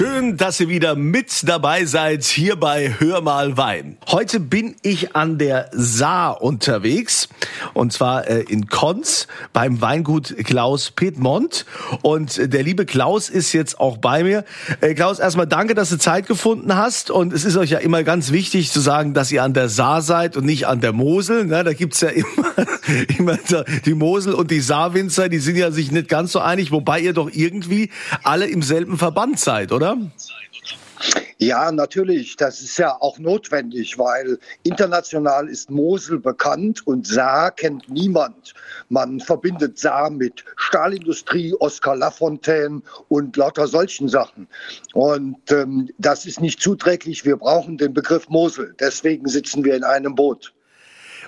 Schön, dass ihr wieder mit dabei seid hier bei Hör mal Wein. Heute bin ich an der Saar unterwegs und zwar äh, in Konz beim Weingut Klaus Piedmont und äh, der liebe Klaus ist jetzt auch bei mir. Äh, Klaus, erstmal danke, dass du Zeit gefunden hast und es ist euch ja immer ganz wichtig zu sagen, dass ihr an der Saar seid und nicht an der Mosel. Ne? Da gibt's ja immer, immer die Mosel und die Saarwinzer, die sind ja sich nicht ganz so einig, wobei ihr doch irgendwie alle im selben Verband seid, oder? Oder? Ja, natürlich. Das ist ja auch notwendig, weil international ist Mosel bekannt und Saar kennt niemand. Man verbindet Saar mit Stahlindustrie, Oskar Lafontaine und lauter solchen Sachen. Und ähm, das ist nicht zuträglich. Wir brauchen den Begriff Mosel. Deswegen sitzen wir in einem Boot.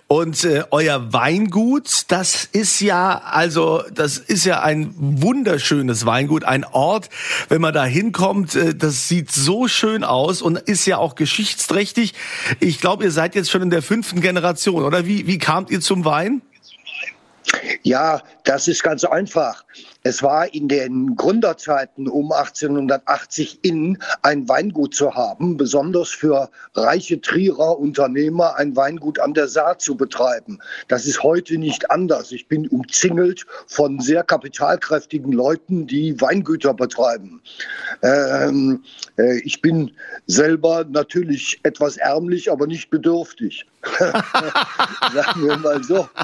Und äh, euer Weingut, das ist ja, also das ist ja ein wunderschönes Weingut, ein Ort, wenn man da hinkommt, äh, das sieht so schön aus und ist ja auch geschichtsträchtig. Ich glaube, ihr seid jetzt schon in der fünften Generation, oder? Wie, wie kamt ihr zum Wein? Ja, das ist ganz einfach. Es war in den Gründerzeiten um 1880 in, ein Weingut zu haben, besonders für reiche Trierer Unternehmer ein Weingut an der Saar zu betreiben. Das ist heute nicht anders. Ich bin umzingelt von sehr kapitalkräftigen Leuten, die Weingüter betreiben. Ähm, äh, ich bin selber natürlich etwas ärmlich, aber nicht bedürftig. Sagen wir mal so.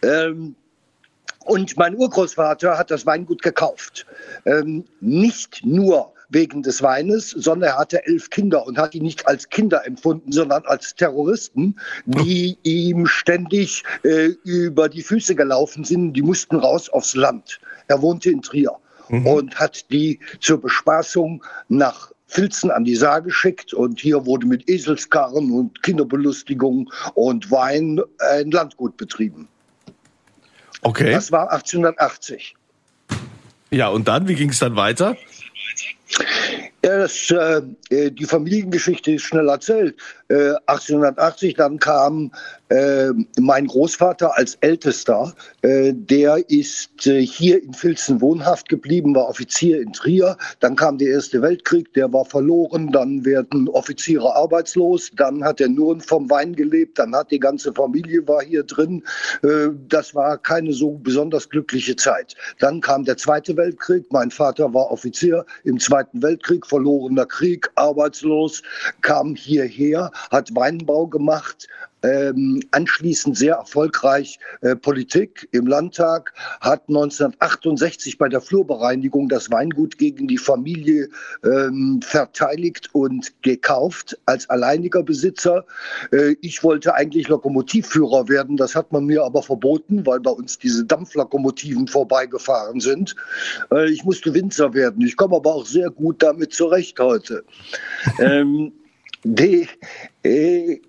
Ähm, und mein Urgroßvater hat das Weingut gekauft. Ähm, nicht nur wegen des Weines, sondern er hatte elf Kinder und hat die nicht als Kinder empfunden, sondern als Terroristen, die ihm ständig äh, über die Füße gelaufen sind. Die mussten raus aufs Land. Er wohnte in Trier mhm. und hat die zur Bespaßung nach Filzen an die Saar geschickt und hier wurde mit Eselskarren und Kinderbelustigung und Wein ein Landgut betrieben. Okay. Das war 1880. Ja, und dann, wie ging es dann weiter? Ja, das, äh, äh, die Familiengeschichte ist schnell erzählt. Äh, 1880, dann kam äh, mein Großvater als Ältester. Äh, der ist äh, hier in Filzen wohnhaft geblieben, war Offizier in Trier. Dann kam der Erste Weltkrieg, der war verloren. Dann werden Offiziere arbeitslos. Dann hat er nur vom Wein gelebt. Dann hat die ganze Familie war hier drin. das war keine so besonders glückliche Zeit. Dann kam der Zweite Weltkrieg. Mein Vater war Offizier im Zweiten Weltkrieg verlorener Krieg, arbeitslos, kam hierher, hat Weinbau gemacht, ähm, anschließend sehr erfolgreich äh, Politik im Landtag, hat 1968 bei der Flurbereinigung das Weingut gegen die Familie ähm, verteidigt und gekauft als alleiniger Besitzer. Äh, ich wollte eigentlich Lokomotivführer werden, das hat man mir aber verboten, weil bei uns diese Dampflokomotiven vorbeigefahren sind. Äh, ich musste Winzer werden. Ich komme aber auch sehr gut damit zurecht heute. ähm, die, äh,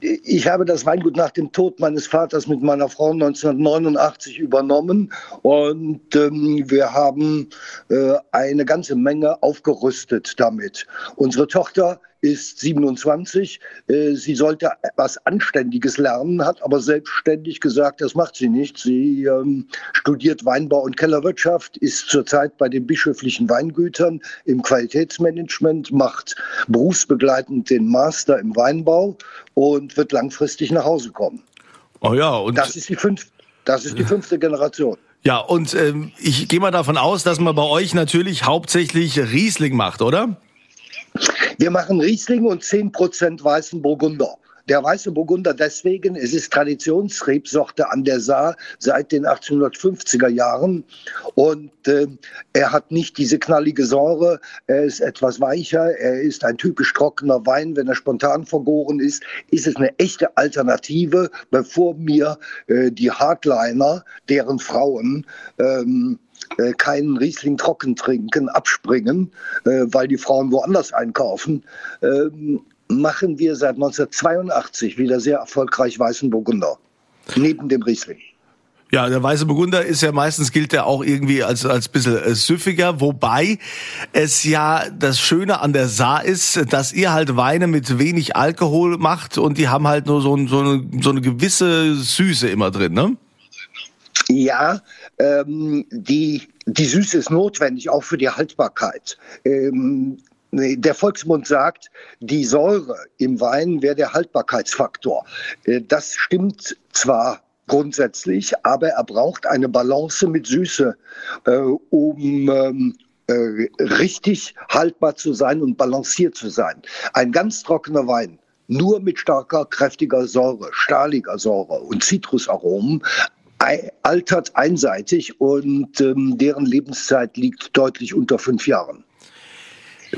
ich habe das Weingut nach dem Tod meines Vaters mit meiner Frau 1989 übernommen und ähm, wir haben äh, eine ganze Menge aufgerüstet damit. Unsere Tochter ist 27. Äh, sie sollte etwas Anständiges lernen, hat aber selbstständig gesagt, das macht sie nicht. Sie ähm, studiert Weinbau und Kellerwirtschaft, ist zurzeit bei den bischöflichen Weingütern im Qualitätsmanagement, macht berufsbegleitend den Master im Weinbau und wird langfristig nach Hause kommen. Oh ja, und das ist die, fünf, das ist die fünfte Generation. Ja, und ähm, ich gehe mal davon aus, dass man bei euch natürlich hauptsächlich Riesling macht, oder? Wir machen Riesling und 10% weißen Burgunder. Der weiße Burgunder deswegen, es ist Traditionsrebsorte an der Saar seit den 1850er Jahren und äh, er hat nicht diese knallige Säure, er ist etwas weicher, er ist ein typisch trockener Wein, wenn er spontan vergoren ist, ist es eine echte Alternative, bevor mir äh, die Hardliner, deren Frauen ähm, äh, keinen Riesling trocken trinken, abspringen, äh, weil die Frauen woanders einkaufen, ähm, machen wir seit 1982 wieder sehr erfolgreich weißen Burgunder. Neben dem Riesling. Ja, der weiße Burgunder ist ja meistens gilt er auch irgendwie als als bisschen äh, süffiger, wobei es ja das Schöne an der Saar ist, dass ihr halt Weine mit wenig Alkohol macht und die haben halt nur so, so, eine, so eine gewisse Süße immer drin, ne? Ja, ähm, die, die Süße ist notwendig, auch für die Haltbarkeit. Ähm, der Volksmund sagt, die Säure im Wein wäre der Haltbarkeitsfaktor. Äh, das stimmt zwar grundsätzlich, aber er braucht eine Balance mit Süße, äh, um ähm, äh, richtig haltbar zu sein und balanciert zu sein. Ein ganz trockener Wein, nur mit starker, kräftiger Säure, stahliger Säure und Zitrusaromen, altert einseitig und ähm, deren Lebenszeit liegt deutlich unter fünf Jahren.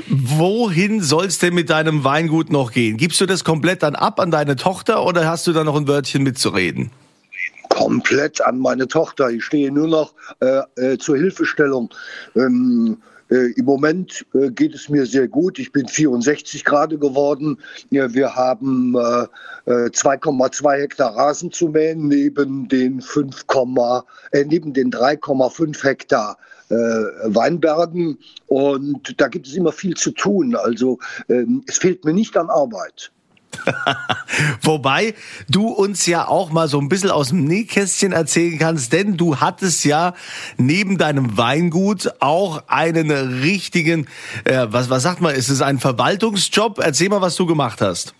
Wohin soll es denn mit deinem Weingut noch gehen? Gibst du das komplett dann ab an deine Tochter oder hast du da noch ein Wörtchen mitzureden? komplett an meine Tochter. Ich stehe nur noch äh, äh, zur Hilfestellung. Ähm, äh, Im Moment äh, geht es mir sehr gut. Ich bin 64 gerade geworden. Ja, wir haben 2,2 äh, Hektar Rasen zu mähen neben den 5, äh, neben den 3,5 Hektar Weinbergen. Und da gibt es immer viel zu tun. Also ähm, es fehlt mir nicht an Arbeit. Wobei du uns ja auch mal so ein bisschen aus dem Nähkästchen erzählen kannst, denn du hattest ja neben deinem Weingut auch einen richtigen, äh, was, was sagt man, ist es ein Verwaltungsjob? Erzähl mal, was du gemacht hast.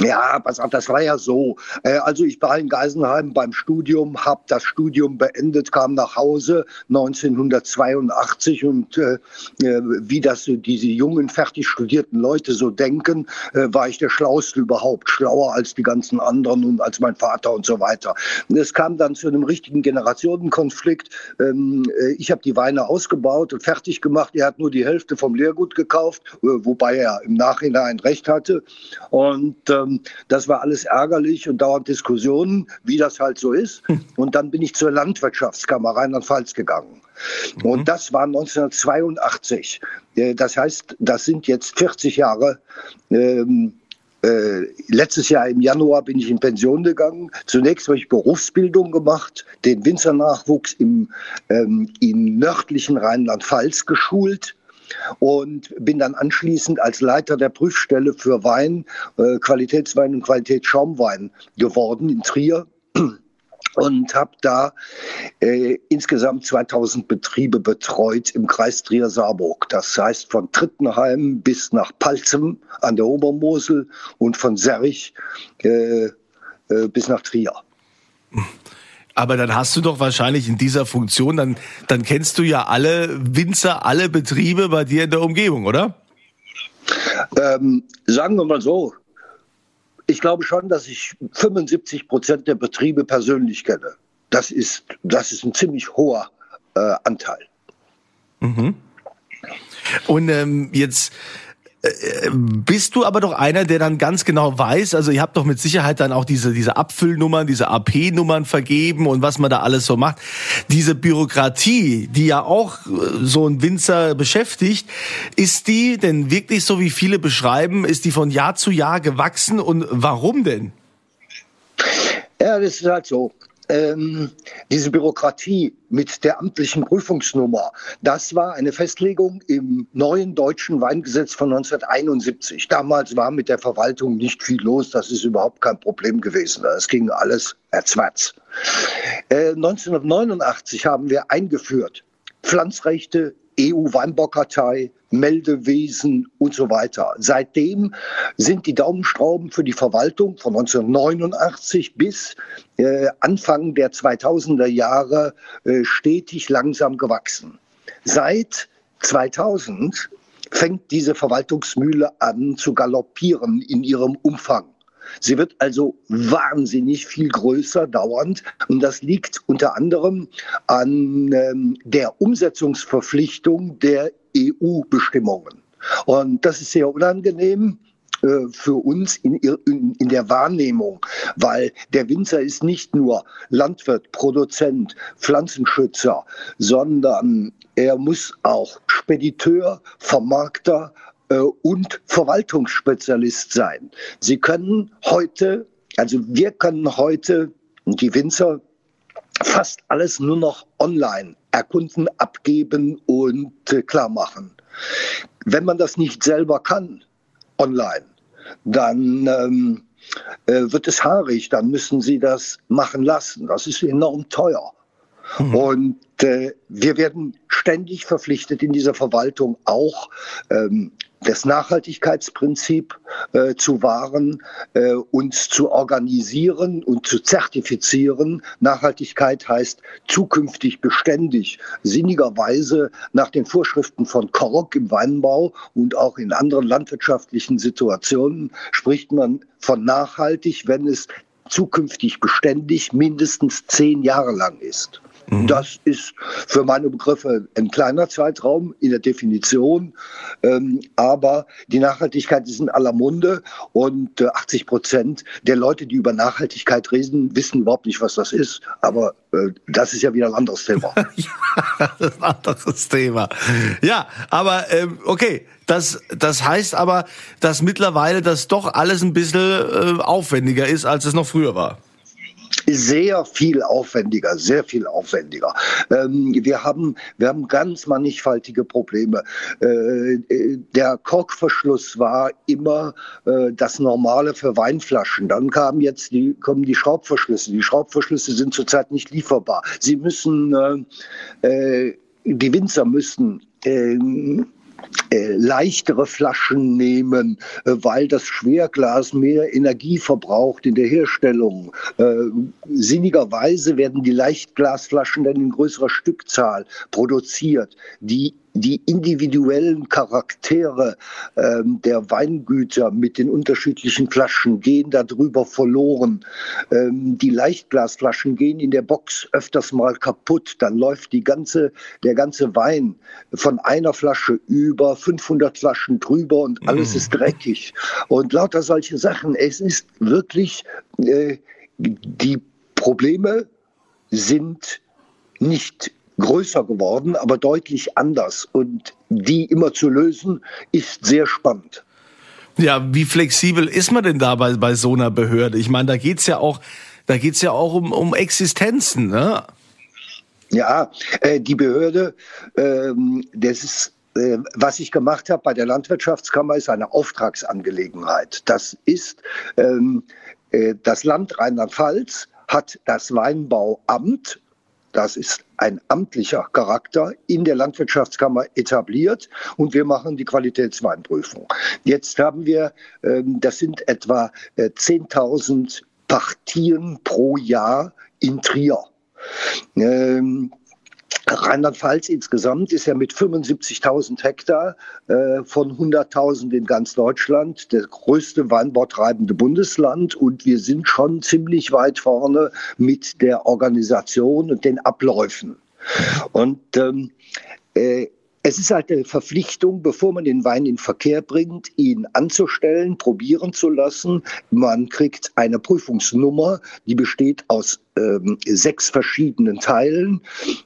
Ja, pass auf, das war ja so. Äh, also ich war in Geisenheim beim Studium, habe das Studium beendet, kam nach Hause 1982 und äh, äh, wie das diese jungen, fertig studierten Leute so denken, äh, war ich der Schlauste überhaupt, schlauer als die ganzen anderen und als mein Vater und so weiter. Es kam dann zu einem richtigen Generationenkonflikt. Ähm, äh, ich habe die Weine ausgebaut und fertig gemacht. Er hat nur die Hälfte vom Lehrgut gekauft, wobei er im Nachhinein recht hatte. Und ähm, das war alles ärgerlich und dauernd Diskussionen, wie das halt so ist. Hm. Und dann bin ich zur Landwirtschaftskammer Rheinland-Pfalz gegangen. Mhm. Und das war 1982. Äh, das heißt, das sind jetzt 40 Jahre. Ähm, äh, letztes Jahr im Januar bin ich in Pension gegangen. Zunächst habe ich Berufsbildung gemacht, den Winzernachwuchs im, ähm, im nördlichen Rheinland-Pfalz geschult und bin dann anschließend als Leiter der Prüfstelle für Wein, äh, Qualitätswein und Qualitätsschaumwein geworden in Trier und habe da äh, insgesamt 2000 Betriebe betreut im Kreis Trier-Saarburg. Das heißt von Trittenheim bis nach Palzem an der Obermosel und von Serrich äh, äh, bis nach Trier. Aber dann hast du doch wahrscheinlich in dieser Funktion, dann, dann kennst du ja alle Winzer, alle Betriebe bei dir in der Umgebung, oder? Ähm, sagen wir mal so, ich glaube schon, dass ich 75 Prozent der Betriebe persönlich kenne. Das ist, das ist ein ziemlich hoher äh, Anteil. Mhm. Und ähm, jetzt bist du aber doch einer, der dann ganz genau weiß, also ihr habt doch mit Sicherheit dann auch diese, diese Abfüllnummern, diese AP-Nummern vergeben und was man da alles so macht. Diese Bürokratie, die ja auch äh, so ein Winzer beschäftigt, ist die denn wirklich so, wie viele beschreiben, ist die von Jahr zu Jahr gewachsen und warum denn? Ja, das ist halt so ähm, diese Bürokratie mit der amtlichen Prüfungsnummer, das war eine Festlegung im neuen deutschen Weingesetz von 1971. Damals war mit der Verwaltung nicht viel los, das ist überhaupt kein Problem gewesen. Es ging alles erzwärts. Äh, 1989 haben wir eingeführt Pflanzrechte EU-Weinbaukartei, Meldewesen und so weiter. Seitdem sind die Daumenstrauben für die Verwaltung von 1989 bis äh, Anfang der 2000er Jahre äh, stetig langsam gewachsen. Seit 2000 fängt diese Verwaltungsmühle an zu galoppieren in ihrem Umfang. Sie wird also wahnsinnig viel größer dauernd. Und das liegt unter anderem an ähm, der Umsetzungsverpflichtung der EU-Bestimmungen. Und das ist sehr unangenehm äh, für uns in, in, in, der Wahrnehmung, weil der Winzer ist nicht nur Landwirt, Produzent, Pflanzenschützer, sondern er muss auch Spediteur, Vermarkter, und Verwaltungsspezialist sein. Sie können heute, also wir können heute, die Winzer, fast alles nur noch online erkunden, abgeben und äh, klar machen. Wenn man das nicht selber kann, online, dann ähm, äh, wird es haarig, dann müssen sie das machen lassen. Das ist enorm teuer. Mhm. Und äh, wir werden ständig verpflichtet in dieser Verwaltung auch ähm, das Nachhaltigkeitsprinzip äh, zu wahren, äh, uns zu organisieren und zu zertifizieren. Nachhaltigkeit heißt zukünftig beständig, sinnigerweise nach den Vorschriften von Kork im Weinbau und auch in anderen landwirtschaftlichen Situationen spricht man von nachhaltig, wenn es zukünftig beständig mindestens zehn Jahre lang ist. Mhm. Das ist für meine Begriffe ein kleiner Zeitraum in der Definition, ähm, aber die Nachhaltigkeit ist in aller Munde und äh, 80 Prozent der Leute, die über Nachhaltigkeit reden, wissen überhaupt nicht, was das ist. Aber äh, das ist ja wieder ein anderes Thema. ja, das ist ein anderes Thema. Ja, aber ähm, okay, das, das heißt aber, dass mittlerweile das doch alles ein bisschen äh, aufwendiger ist, als es noch früher war sehr viel aufwendiger, sehr viel aufwendiger. Ähm, wir, haben, wir haben ganz mannigfaltige Probleme. Äh, der Korkverschluss war immer äh, das Normale für Weinflaschen. Dann kamen jetzt die, kommen die Schraubverschlüsse. Die Schraubverschlüsse sind zurzeit nicht lieferbar. Sie müssen, äh, äh die Winzer müssen ähm, äh, leichtere Flaschen nehmen, äh, weil das Schwerglas mehr Energie verbraucht in der Herstellung. Äh, sinnigerweise werden die Leichtglasflaschen dann in größerer Stückzahl produziert. Die die individuellen Charaktere ähm, der Weingüter mit den unterschiedlichen Flaschen gehen darüber verloren. Ähm, die Leichtglasflaschen gehen in der Box öfters mal kaputt. Dann läuft die ganze, der ganze Wein von einer Flasche über 500 Flaschen drüber und alles mm. ist dreckig. Und lauter solche Sachen. Es ist wirklich, äh, die Probleme sind nicht größer geworden, aber deutlich anders. Und die immer zu lösen, ist sehr spannend. Ja, wie flexibel ist man denn da bei, bei so einer Behörde? Ich meine, da geht's ja auch, da geht's ja auch um, um Existenzen, ne? Ja, äh, die Behörde, ähm, das ist äh, was ich gemacht habe bei der Landwirtschaftskammer, ist eine Auftragsangelegenheit. Das ist ähm, äh, das Land Rheinland-Pfalz hat das Weinbauamt das ist ein amtlicher Charakter in der Landwirtschaftskammer etabliert und wir machen die Qualitätsweinprüfung. Jetzt haben wir, ähm, das sind etwa 10.000 äh, Partien pro Jahr in Trier. Rheinland-Pfalz insgesamt ist ja mit 75.000 Hektar äh, von 100.000 in ganz Deutschland der größte weinbautreibende Bundesland und wir sind schon ziemlich weit vorne mit der Organisation und den Abläufen. Und ähm, äh, es ist halt eine Verpflichtung, bevor man den Wein in Verkehr bringt, ihn anzustellen, probieren zu lassen. Man kriegt eine Prüfungsnummer, die besteht aus ähm, sechs verschiedenen Teilen.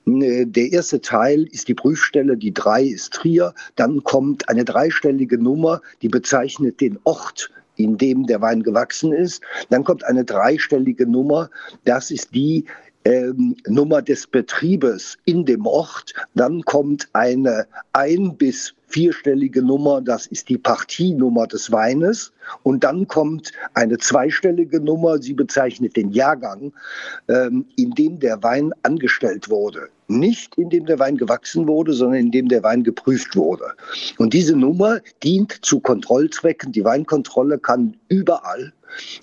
Äh, der erste Teil ist die Prüfstelle, die drei ist Trier. Dann kommt eine dreistellige Nummer, die bezeichnet den Ort, in dem der Wein gewachsen ist. Dann kommt eine dreistellige Nummer, das ist die, ähm, Nummer des Betriebes in dem Ort. Dann kommt eine ein- bis vierstellige Nummer, das ist die Partienummer des Weines. Und dann kommt eine zweistellige Nummer, sie bezeichnet den Jahrgang, ähm, in dem der Wein angestellt wurde. Nicht in dem der Wein gewachsen wurde, sondern in dem der Wein geprüft wurde. Und diese Nummer dient zu Kontrollzwecken. Die Weinkontrolle kann überall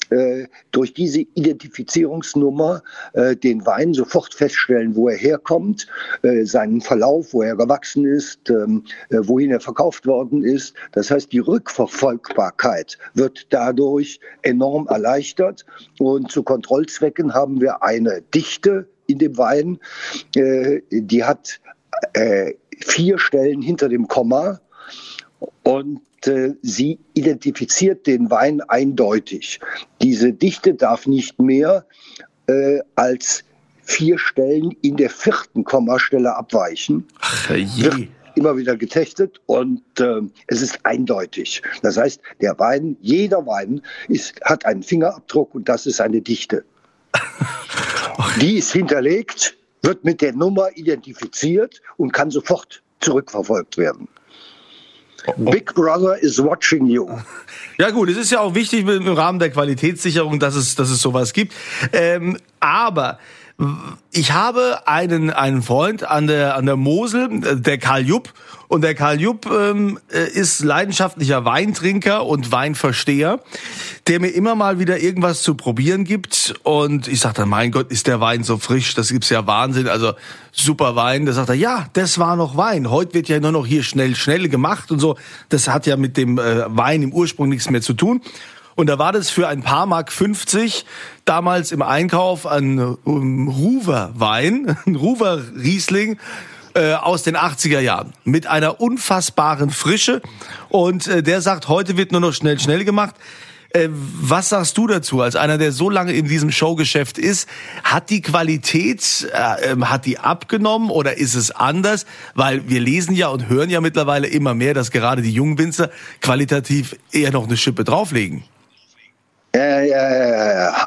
äh, durch diese Identifizierungsnummer äh, den Wein sofort feststellen, wo er herkommt, äh, seinen Verlauf, wo er gewachsen ist, ähm, äh, wohin er verkauft worden ist. Das heißt, die Rückverfolgbarkeit wird dadurch enorm erleichtert. Und zu Kontrollzwecken haben wir eine Dichte in dem Wein, äh, die hat äh, vier Stellen hinter dem Komma. Und äh, sie identifiziert den Wein eindeutig. Diese Dichte darf nicht mehr äh, als vier Stellen in der vierten Kommastelle abweichen. Ach, je. Wird immer wieder getestet und äh, es ist eindeutig. Das heißt, der Wein, jeder Wein ist, hat einen Fingerabdruck und das ist eine Dichte. Die ist hinterlegt, wird mit der Nummer identifiziert und kann sofort zurückverfolgt werden. Big Brother is watching you. Ja gut, es ist ja auch wichtig im Rahmen der Qualitätssicherung, dass es, dass es sowas gibt. Ähm, aber ich habe einen, einen Freund an der, an der Mosel, der Karl Jupp. Und der Karl Jupp ähm, äh, ist leidenschaftlicher Weintrinker und Weinversteher, der mir immer mal wieder irgendwas zu probieren gibt. Und ich sage dann, mein Gott, ist der Wein so frisch, das gibt's ja Wahnsinn. Also super Wein. Da sagt er, ja, das war noch Wein. Heute wird ja nur noch hier schnell, schnell gemacht und so. Das hat ja mit dem äh, Wein im Ursprung nichts mehr zu tun. Und da war das für ein paar Mark 50 damals im Einkauf ein um, Ruwer Wein, ein Ruwer Riesling äh, aus den 80er Jahren mit einer unfassbaren Frische. Und äh, der sagt, heute wird nur noch schnell, schnell gemacht. Äh, was sagst du dazu, als einer, der so lange in diesem Showgeschäft ist? Hat die Qualität, äh, ähm, hat die abgenommen oder ist es anders? Weil wir lesen ja und hören ja mittlerweile immer mehr, dass gerade die jungen Winzer qualitativ eher noch eine Schippe drauflegen. Äh,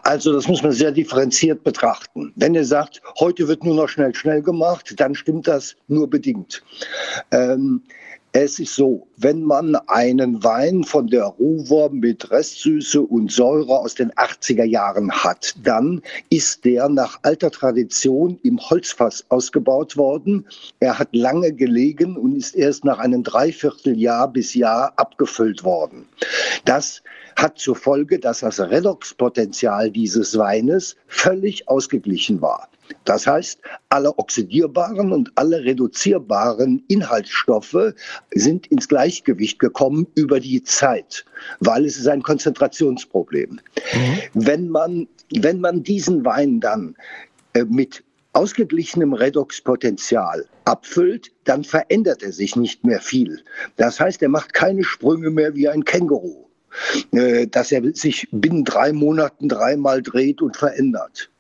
also das muss man sehr differenziert betrachten. Wenn ihr sagt, heute wird nur noch schnell, schnell gemacht, dann stimmt das nur bedingt. Ähm, es ist so, wenn man einen Wein von der Ruwer mit Restsüße und Säure aus den 80er Jahren hat, dann ist der nach alter Tradition im Holzfass ausgebaut worden. Er hat lange gelegen und ist erst nach einem Dreivierteljahr bis Jahr abgefüllt worden. Das hat zur Folge, dass das Redoxpotenzial dieses Weines völlig ausgeglichen war. Das heißt, alle oxidierbaren und alle reduzierbaren Inhaltsstoffe sind ins Gleichgewicht gekommen über die Zeit, weil es ist ein Konzentrationsproblem. Mhm. Wenn, man, wenn man diesen Wein dann äh, mit ausgeglichenem Redoxpotenzial abfüllt, dann verändert er sich nicht mehr viel. Das heißt, er macht keine Sprünge mehr wie ein Känguru. Äh, dass er sich binnen drei Monaten dreimal dreht und verändert.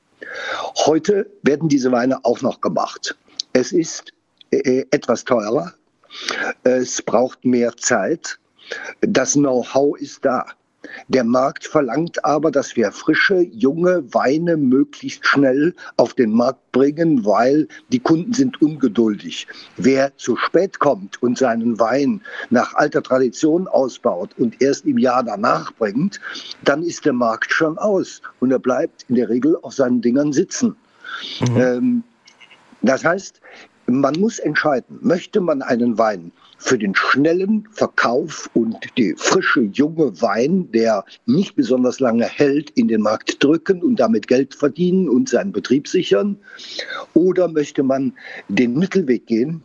Heute werden diese Weine auch noch gemacht. Es ist äh, etwas teurer, es braucht mehr Zeit, das Know-how ist da. Der Markt verlangt aber, dass wir frische, junge Weine möglichst schnell auf den Markt bringen, weil die Kunden sind ungeduldig. Wer zu spät kommt und seinen Wein nach alter Tradition ausbaut und erst im Jahr danach bringt, dann ist der Markt schon aus und er bleibt in der Regel auf seinen Dingern sitzen. Mhm. Ähm, das heißt, man muss entscheiden, möchte man einen Wein für den schnellen Verkauf und die frische junge Wein, der nicht besonders lange hält, in den Markt drücken und damit Geld verdienen und seinen Betrieb sichern? Oder möchte man den Mittelweg gehen,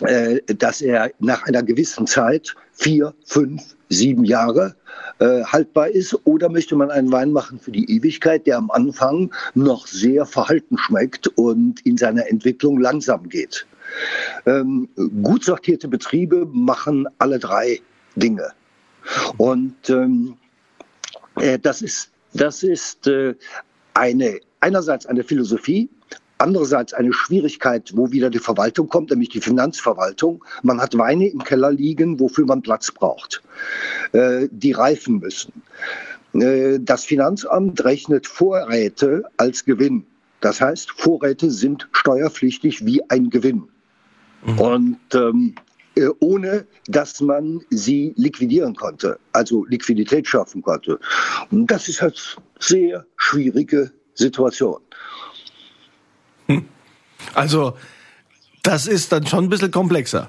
äh, dass er nach einer gewissen Zeit, vier, fünf, sieben Jahre, äh, haltbar ist? Oder möchte man einen Wein machen für die Ewigkeit, der am Anfang noch sehr verhalten schmeckt und in seiner Entwicklung langsam geht? Ähm, gut sortierte Betriebe machen alle drei Dinge. Und ähm, äh, das ist, das ist äh, eine, einerseits eine Philosophie, andererseits eine Schwierigkeit, wo wieder die Verwaltung kommt, nämlich die Finanzverwaltung. Man hat Weine im Keller liegen, wofür man Platz braucht, äh, die reifen müssen. Äh, das Finanzamt rechnet Vorräte als Gewinn. Das heißt, Vorräte sind steuerpflichtig wie ein Gewinn. Mhm. Und ähm, äh, ohne dass man sie liquidieren konnte, also Liquidität schaffen konnte. Und das ist halt sehr schwierige Situation. Also das ist dann schon ein bisschen komplexer.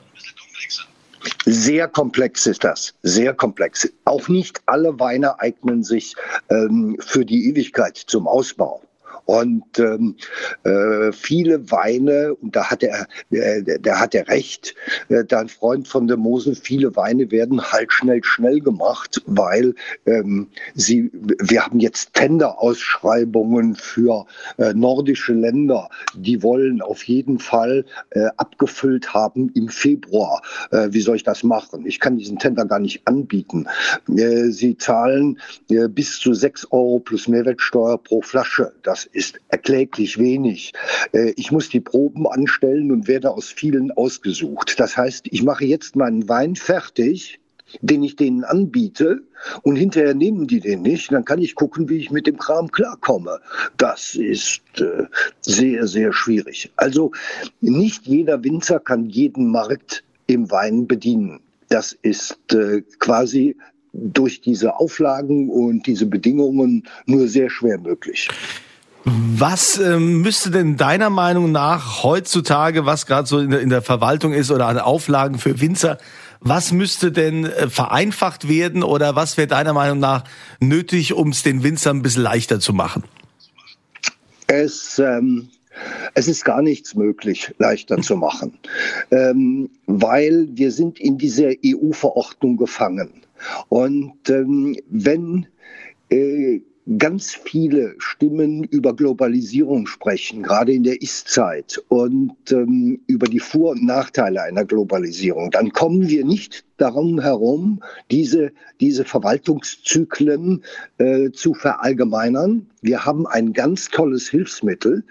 Sehr komplex ist das, sehr komplex. Auch nicht alle Weine eignen sich ähm, für die Ewigkeit zum Ausbau. Und ähm, äh, viele Weine, und da hat er, äh, da hat er recht, äh, dein Freund von der Mosel, viele Weine werden halt schnell, schnell gemacht, weil ähm, sie, wir haben jetzt Tenderausschreibungen für äh, nordische Länder, die wollen auf jeden Fall äh, abgefüllt haben im Februar. Äh, wie soll ich das machen? Ich kann diesen Tender gar nicht anbieten. Äh, sie zahlen äh, bis zu sechs Euro plus Mehrwertsteuer pro Flasche. Das ist erkläglich wenig. Äh, ich muss die Proben anstellen und werde aus vielen ausgesucht. Das heißt, ich mache jetzt meinen Wein fertig den ich denen anbiete und hinterher nehmen die den nicht, dann kann ich gucken, wie ich mit dem Kram klarkomme. Das ist äh, sehr, sehr schwierig. Also nicht jeder Winzer kann jeden Markt im Wein bedienen. Das ist äh, quasi durch diese Auflagen und diese Bedingungen nur sehr schwer möglich. Was ähm, müsste denn deiner Meinung nach heutzutage, was gerade so in der, in der, Verwaltung ist oder an Auflagen für Winzer, was müsste denn äh, vereinfacht werden oder was wäre deiner Meinung nach nötig, um es den Winzern ein bisschen leichter zu machen? Es, ähm, es ist gar nichts möglich, leichter zu machen, ähm, weil wir sind in dieser EU-Verordnung gefangen. Und ähm, wenn äh, ganz viele Stimmen über Globalisierung sprechen, gerade in der Ist-Zeit und ähm, über die Vor- und Nachteile einer Globalisierung, dann kommen wir nicht darum herum, diese, diese Verwaltungszyklen äh, zu verallgemeinern. Wir haben ein ganz tolles Hilfsmittel,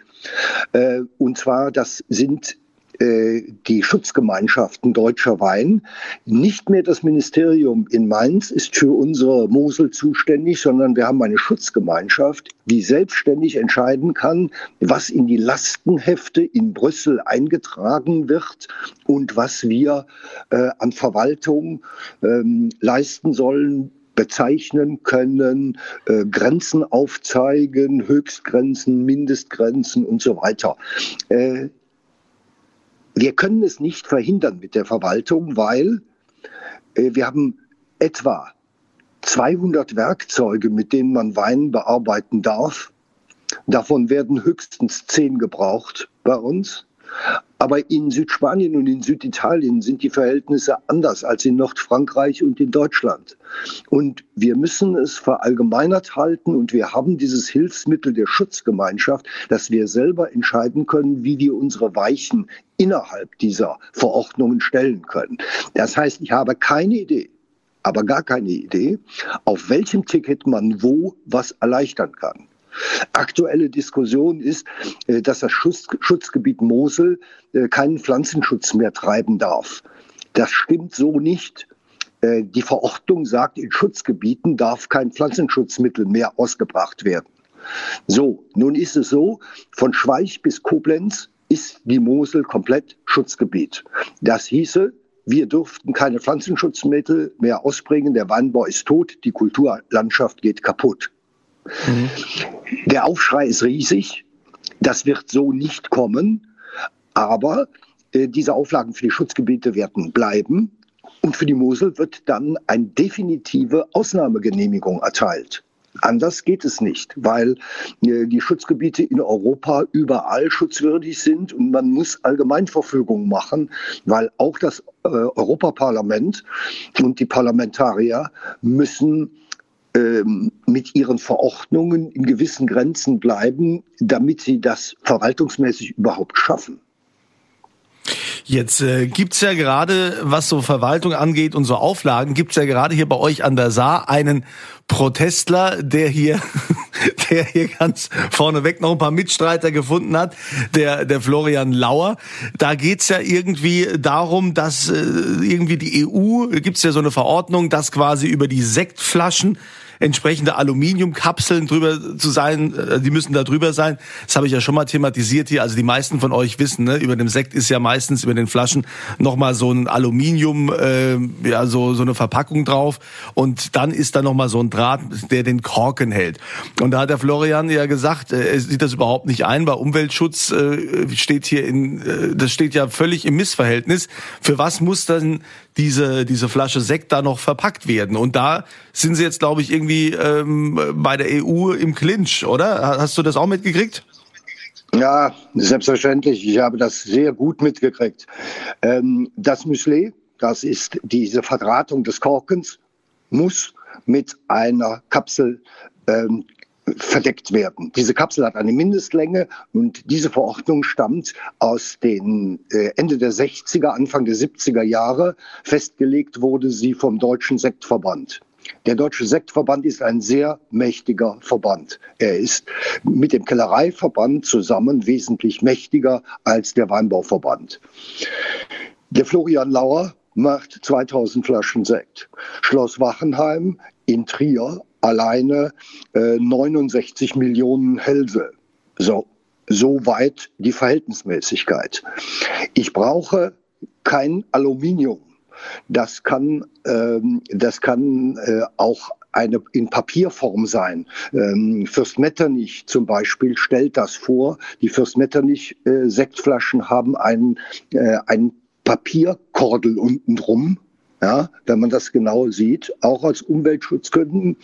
äh, und zwar das sind die Schutzgemeinschaften Deutscher Wein. Nicht mehr das Ministerium in Mainz ist für unsere Mosel zuständig, sondern wir haben eine Schutzgemeinschaft, die selbstständig entscheiden kann, was in die Lastenhefte in Brüssel eingetragen wird und was wir äh, an Verwaltung ähm, leisten sollen bezeichnen können, äh, Grenzen aufzeigen, Höchstgrenzen, Mindestgrenzen und so weiter. Äh, wir können es nicht verhindern mit der Verwaltung, weil äh, wir haben etwa 200 Werkzeuge, mit denen man Wein bearbeiten darf. Davon werden höchstens 10 gebraucht bei uns. Aber in Südspanien und in Süditalien sind die Verhältnisse anders als in Nordfrankreich und in Deutschland. Und wir müssen es verallgemeinert halten und wir haben dieses Hilfsmittel der Schutzgemeinschaft, dass wir selber entscheiden können, wie wir unsere Weichen innerhalb dieser Verordnungen stellen können. Das heißt, ich habe keine Idee, aber gar keine Idee, auf welchem Ticket man wo was erleichtern kann. Aktuelle Diskussion ist, äh, dass das Schutzgebiet Mosel äh, keinen Pflanzenschutz mehr treiben darf. Das stimmt so nicht. Äh, die Verordnung sagt, in Schutzgebieten darf kein Pflanzenschutzmittel mehr ausgebracht werden. So, nun ist es so, von Schweich bis Koblenz ist die Mosel komplett Schutzgebiet. Das hieße, wir durften keine Pflanzenschutzmittel mehr ausbringen, der Weinbau ist tot, die Kulturlandschaft geht kaputt. Mhm. Der Aufschrei ist riesig. Das wird so nicht kommen. Aber äh, diese Auflagen für die Schutzgebiete werden bleiben. Und für die Mosel wird dann eine definitive Ausnahmegenehmigung erteilt. Anders geht es nicht, weil äh, die Schutzgebiete in Europa überall schutzwürdig sind und man muss Allgemeinverfügungen machen, weil auch das äh, Europaparlament und die Parlamentarier müssen mit ihren Verordnungen in gewissen Grenzen bleiben, damit sie das verwaltungsmäßig überhaupt schaffen. Jetzt äh, gibt's ja gerade, was so Verwaltung angeht und so Auflagen, gibt's ja gerade hier bei euch an der Saar einen Protestler, der hier, der hier ganz vorneweg noch ein paar Mitstreiter gefunden hat, der, der Florian Lauer. Da geht's ja irgendwie darum, dass äh, irgendwie die EU, gibt's ja so eine Verordnung, dass quasi über die Sektflaschen entsprechende Aluminiumkapseln drüber zu sein, äh, die müssen da drüber sein. Das habe ich ja schon mal thematisiert hier. Also die meisten von euch wissen, ne, über dem Sekt ist ja meistens über den Flaschen nochmal so ein Aluminium, äh, ja, so, so eine Verpackung drauf. Und dann ist da nochmal so ein Draht, der den Korken hält. Und da hat der Florian ja gesagt, äh, er sieht das überhaupt nicht ein, weil Umweltschutz äh, steht hier in, äh, das steht ja völlig im Missverhältnis. Für was muss dann diese, diese Flasche Sekt da noch verpackt werden? Und da sind sie jetzt, glaube ich, irgendwie ähm, bei der EU im Clinch, oder? Hast du das auch mitgekriegt? Ja, selbstverständlich. Ich habe das sehr gut mitgekriegt. Ähm, das Müsli, das ist diese Verdrahtung des Korkens, muss mit einer Kapsel ähm, verdeckt werden. Diese Kapsel hat eine Mindestlänge und diese Verordnung stammt aus den äh, Ende der 60er, Anfang der 70er Jahre. Festgelegt wurde sie vom Deutschen Sektverband. Der Deutsche Sektverband ist ein sehr mächtiger Verband. Er ist mit dem Kellereiverband zusammen wesentlich mächtiger als der Weinbauverband. Der Florian Lauer macht 2000 Flaschen Sekt. Schloss Wachenheim in Trier alleine äh, 69 Millionen Hälse. So, so weit die Verhältnismäßigkeit. Ich brauche kein Aluminium. Das kann, ähm, das kann äh, auch eine in Papierform sein. Ähm, Fürst Metternich zum Beispiel stellt das vor. Die Fürst Metternich äh, Sektflaschen haben einen, äh, einen Papierkordel unten drum, ja, wenn man das genau sieht, auch als Umweltschutzgründen.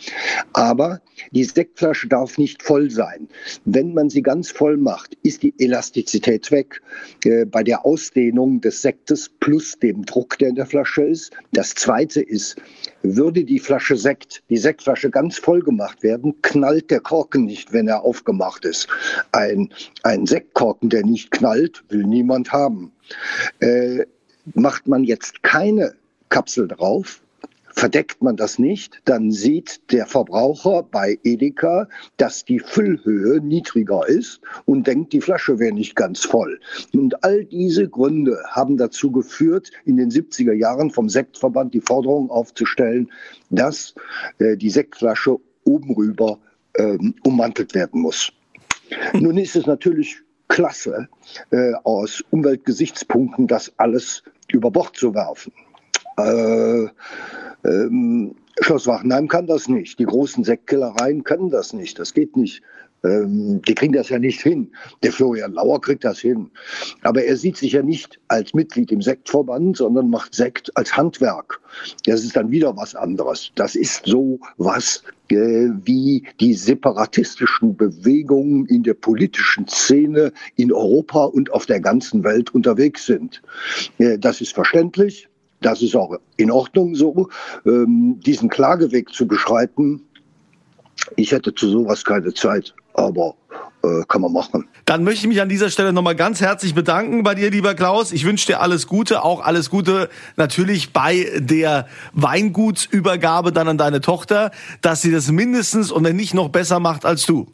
Aber die Sektflasche darf nicht voll sein. Wenn man sie ganz voll macht, ist die Elastizität weg. Äh, bei der Ausdehnung des Sektes plus dem Druck, der in der Flasche ist. Das zweite ist, würde die Flasche Sekt, die Sektflasche ganz voll gemacht werden, knallt der Korken nicht, wenn er aufgemacht ist. Ein, ein Sektkorken, der nicht knallt, will niemand haben. Äh, macht man jetzt keine Kapsel drauf. Verdeckt man das nicht, dann sieht der Verbraucher bei Edeka, dass die Füllhöhe niedriger ist und denkt, die Flasche wäre nicht ganz voll. Und all diese Gründe haben dazu geführt, in den 70er Jahren vom Sektverband die Forderung aufzustellen, dass äh, die Sektflasche oben rüber ähm, ummantelt werden muss. Nun ist es natürlich klasse, äh, aus Umweltgesichtspunkten das alles über Bord zu werfen. Äh, ähm, Schloss Wachenheim kann das nicht. Die großen Sektkellereien können das nicht. Das geht nicht. Ähm, die kriegen das ja nicht hin. Der Florian Lauer kriegt das hin. Aber er sieht sich ja nicht als Mitglied im Sektverband, sondern macht Sekt als Handwerk. Das ist dann wieder was anderes. Das ist so was äh, wie die separatistischen Bewegungen in der politischen Szene in Europa und auf der ganzen Welt unterwegs sind. Äh, das ist verständlich. Das ist auch in Ordnung so, ähm, diesen Klageweg zu beschreiten. Ich hätte zu sowas keine Zeit, aber äh, kann man machen. Dann möchte ich mich an dieser Stelle nochmal ganz herzlich bedanken bei dir, lieber Klaus. Ich wünsche dir alles Gute, auch alles Gute natürlich bei der Weingutsübergabe dann an deine Tochter, dass sie das mindestens und wenn nicht noch besser macht als du.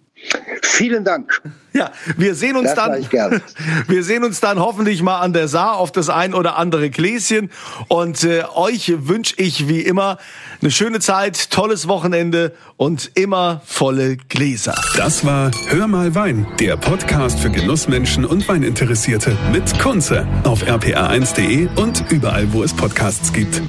Vielen Dank. Ja, wir sehen uns das dann. Wir sehen uns dann hoffentlich mal an der Saar auf das ein oder andere Gläschen. Und äh, euch wünsche ich wie immer eine schöne Zeit, tolles Wochenende und immer volle Gläser. Das war Hör mal Wein, der Podcast für Genussmenschen und Weininteressierte mit Kunze auf rpa1.de und überall, wo es Podcasts gibt.